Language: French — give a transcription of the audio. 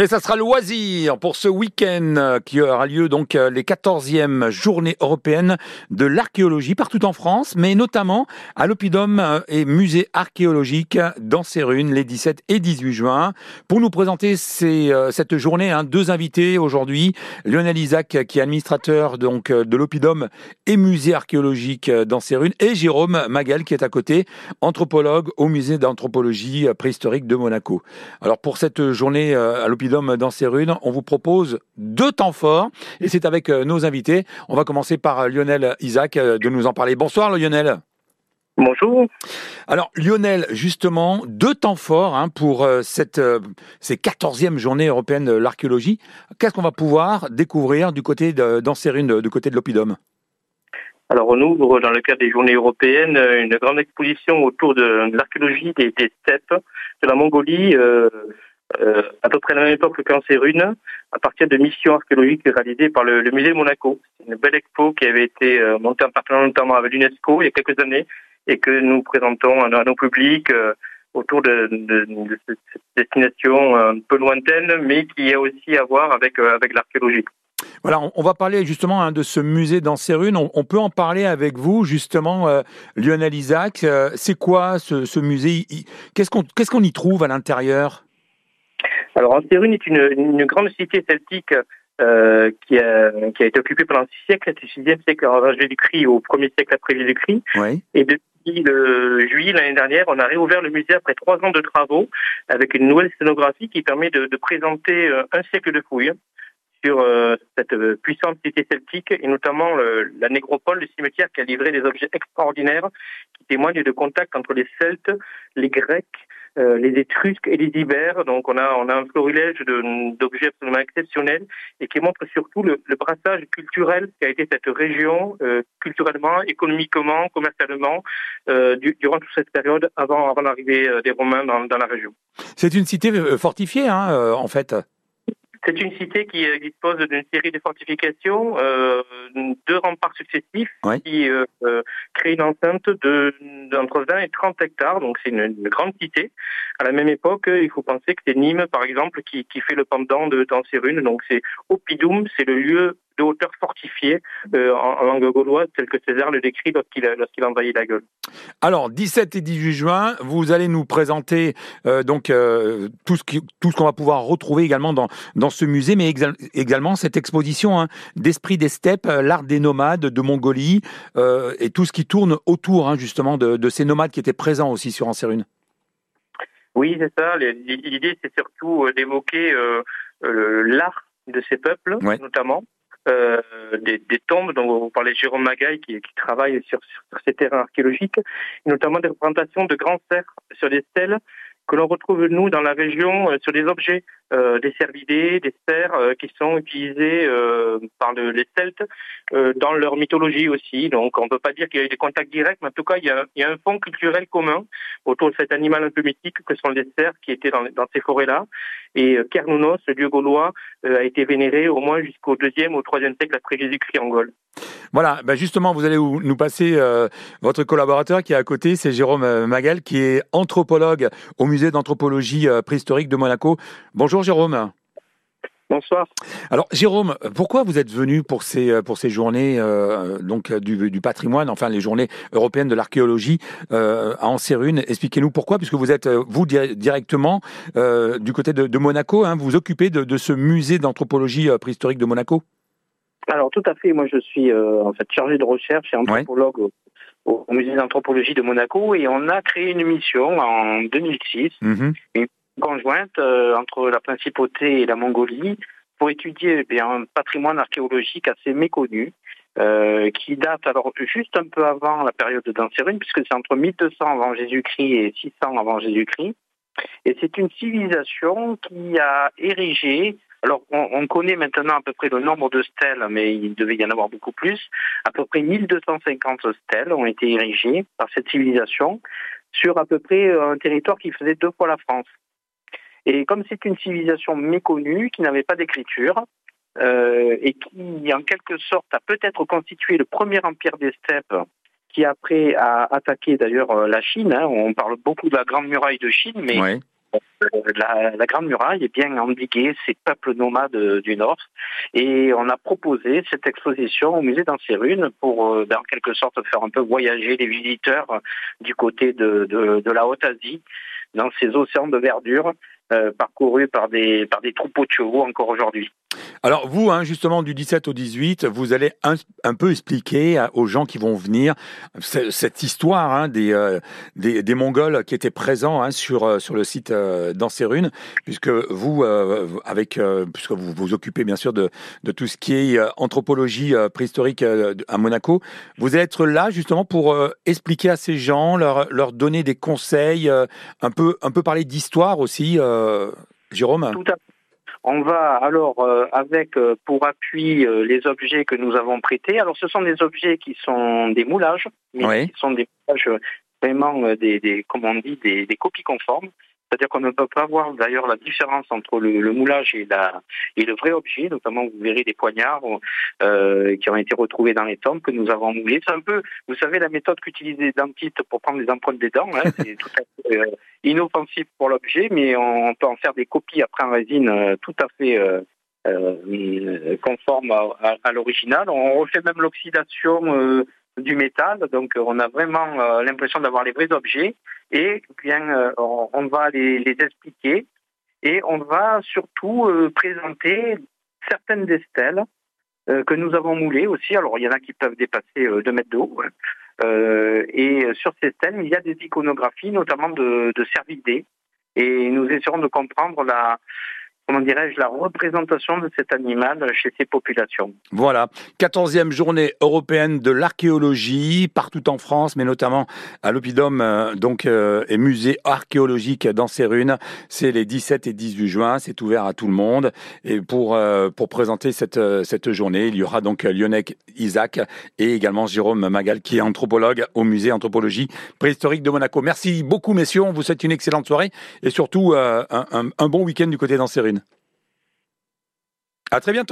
Et ça sera loisir pour ce week-end euh, qui aura lieu donc euh, les 14e journées européennes de l'archéologie partout en France, mais notamment à l'Opidum euh, et musée archéologique dans runes les 17 et 18 juin. Pour nous présenter cette journée, hein, deux invités aujourd'hui, Lionel Isaac qui est administrateur donc de l'Opidum et musée archéologique dans runes et Jérôme Magal qui est à côté, anthropologue au musée d'anthropologie préhistorique de Monaco. Alors pour cette journée à l'Opidum dans ces runes. On vous propose deux temps forts et c'est avec euh, nos invités. On va commencer par euh, Lionel Isaac euh, de nous en parler. Bonsoir Lionel. Bonjour. Alors Lionel, justement, deux temps forts hein, pour cette, ces 14e journées européennes de l'archéologie. Qu'est-ce qu'on va pouvoir découvrir du côté de, dans ces runes, du côté de l'Opidum alors on ouvre dans le cadre des journées européennes une grande exposition autour de, l'archéologie des, steppes de la Mongolie, euh, à peu près à la même époque qu'en Cérune, à partir de missions archéologiques réalisées par le, musée Monaco. Une belle expo qui avait été euh, montée en partenariat notamment avec l'UNESCO il y a quelques années et que nous présentons à, nos publics euh, autour de, cette destination un peu lointaine, mais qui a aussi à voir avec, avec l'archéologie. Voilà, on, va parler justement hein, de ce musée dans Cérune. On, on, peut en parler avec vous, justement, Lionel Isaac. c'est quoi ce, musée? Qu'est-ce qu'on qu'est-ce qu'on y trouve à l'intérieur? Alors, Antérune est une, une, grande cité celtique euh, qui, a, qui, a, été occupée pendant six siècles, du sixième siècle avant Jésus-Christ au premier siècle après Jésus-Christ. Oui. Et depuis le juillet l'année dernière, on a réouvert le musée après trois ans de travaux avec une nouvelle scénographie qui permet de, de présenter euh, un siècle de fouilles sur euh, cette puissante cité celtique et notamment le, la nécropole, le cimetière qui a livré des objets extraordinaires qui témoignent de contacts entre les Celtes, les Grecs, euh, les Étrusques et les Ibères. Donc on a on a un florilège d'objets absolument exceptionnels et qui montre surtout le, le brassage culturel qui a été cette région euh, culturellement, économiquement, commercialement euh, durant toute cette période avant avant l'arrivée des Romains dans, dans la région. C'est une cité fortifiée, hein, en fait. C'est une cité qui euh, dispose d'une série de fortifications, euh, deux remparts successifs qui euh, euh, créent une enceinte de d'entre 20 et 30 hectares. Donc c'est une, grande cité. À la même époque, il faut penser que c'est Nîmes, par exemple, qui, qui fait le pendant de Tansérune. Donc c'est Oppidum, c'est le lieu de hauteur fortifiée euh, en, langue gauloise, tel que César le décrit lorsqu'il lorsqu'il envahit la Gaule. Alors, 17 et 18 juin, vous allez nous présenter euh, donc euh, tout ce qui, tout ce qu'on va pouvoir retrouver également dans dans ce musée, mais également cette exposition hein, d'esprit des steppes, l'art des nomades de Mongolie et tout ce qui tourne autour hein, justement de, de, ces nomades qui étaient présents aussi sur Anserune. Oui, c'est ça. L'idée, c'est surtout d'évoquer l'art de ces peuples, notamment, euh, des, des, tombes. Dont vous parlez Jérôme Magaille qui, qui travaille sur, sur, ces terrains archéologiques, et notamment des représentations de grands cerfs sur des stèles que l'on retrouve nous dans la région euh, sur des objets, euh, des cervidés, des sphères euh, qui sont utilisés par les Celtes dans leur mythologie aussi. Donc on ne peut pas dire qu'il y a eu des contacts directs, mais en tout cas il y a, un fond culturel commun autour de cet animal un peu mythique que sont les cerfs qui étaient dans, ces forêts-là. Et Kernounos, le dieu gaulois, a été vénéré au moins jusqu'au deuxième ou troisième siècle après Jésus-Christ en Gaule. Voilà, ben justement, vous allez nous passer votre collaborateur qui est à côté, c'est Jérôme Magal, qui est anthropologue au musée d'anthropologie euh, préhistorique de Monaco. Bonjour Jérôme. Bonsoir. Alors Jérôme, pourquoi vous êtes venu pour ces euh, pour ces journées euh, donc du, patrimoine, enfin les journées européennes de l'archéologie à Anserune Expliquez-nous pourquoi, puisque vous êtes vous directement du côté de, Monaco, hein, vous vous occupez de, ce musée d'anthropologie préhistorique de Monaco? Alors tout à fait, moi je suis en fait chargé de recherche et anthropologue au musée d'anthropologie de Monaco et on a créé une mission en 2006, mhm. une conjointe euh, entre la principauté et la Mongolie pour étudier eh un patrimoine archéologique assez méconnu. Euh, qui date alors juste un peu avant la période d'Anserune, puisque c'est entre 1200 avant Jésus-Christ et 600 avant Jésus-Christ. Et c'est une civilisation qui a érigé alors, on, connaît maintenant à peu près le nombre de stèles, mais il devait y en avoir beaucoup plus. À peu près 1250 stèles ont été érigées par cette civilisation sur à peu près un territoire qui faisait deux fois la France. Et comme c'est une civilisation méconnue, qui n'avait pas d'écriture, euh, et qui, en quelque sorte, a peut-être constitué le premier empire des steppes, qui après a attaqué d'ailleurs la Chine. Hein. On parle beaucoup de la Grande Muraille de Chine, mais la, Grande Muraille est bien endiguée ces peuples nomades du Nord. Et on a proposé cette exposition au musée d'Ancérune pour, euh, en quelque sorte, faire un peu voyager les visiteurs du côté de, de la Haute-Asie dans ces océans de verdure euh, parcourus par des, par des troupeaux de chevaux encore aujourd'hui. Alors vous, hein, justement, du 17 au 18, vous allez un, peu expliquer aux gens qui vont venir cette histoire hein, euh, des, des, Mongols qui étaient présents hein, sur, euh, sur le site euh, d'Ancérune, puisque vous, avec, puisque vous vous occupez bien sûr de, de tout ce qui est anthropologie préhistorique à Monaco, vous allez être là justement pour expliquer à ces gens, leur, leur donner des conseils, un, peu, un peu parler d'histoire aussi, Jérôme Tout à fait. On va alors euh, avec euh, pour appui euh, les objets que nous avons prêtés. Alors ce sont des objets qui sont des moulages, mais qui sont des moulages vraiment des, des comme on dit, des, des copies conformes. C'est-à-dire qu'on ne peut pas voir d'ailleurs la différence entre le, moulage et, la, et le vrai objet. Notamment, vous verrez des poignards euh, qui ont été retrouvés dans les tombes que nous avons moulés. C'est un peu, vous savez, la méthode qu'utilisent les dentistes pour prendre les empreintes des dents. Hein, c'est tout à fait euh, inoffensif pour l'objet, mais on peut en faire des copies après en résine euh, tout à fait euh, euh conformes à, à, l'original. On refait même l'oxydation du métal. Donc on a vraiment euh, l'impression d'avoir les vrais objets et bien euh, on, va les, expliquer et on va surtout euh, présenter certaines des stèles que nous avons moulées aussi. Alors il y en a qui peuvent dépasser 2 mètres d'eau. et sur ces stèles, il y a des iconographies, notamment de, de. Et nous essaierons de comprendre la, comment dirais-je, la représentation de cet animal chez ces populations. Voilà, 14e journée européenne de l'archéologie partout en France, mais notamment à l'Opidum euh, donc euh, et musée archéologique dans runes. C'est les 17 et 18 juin, c'est ouvert à tout le monde. Et pour euh, pour présenter cette cette journée, il y aura donc Lionel Isaac et également Jérôme Magal qui est anthropologue au musée anthropologie préhistorique de Monaco. Merci beaucoup messieurs, on vous souhaite une excellente soirée et surtout un, un, bon week-end du côté d'Anserune. À très bientôt.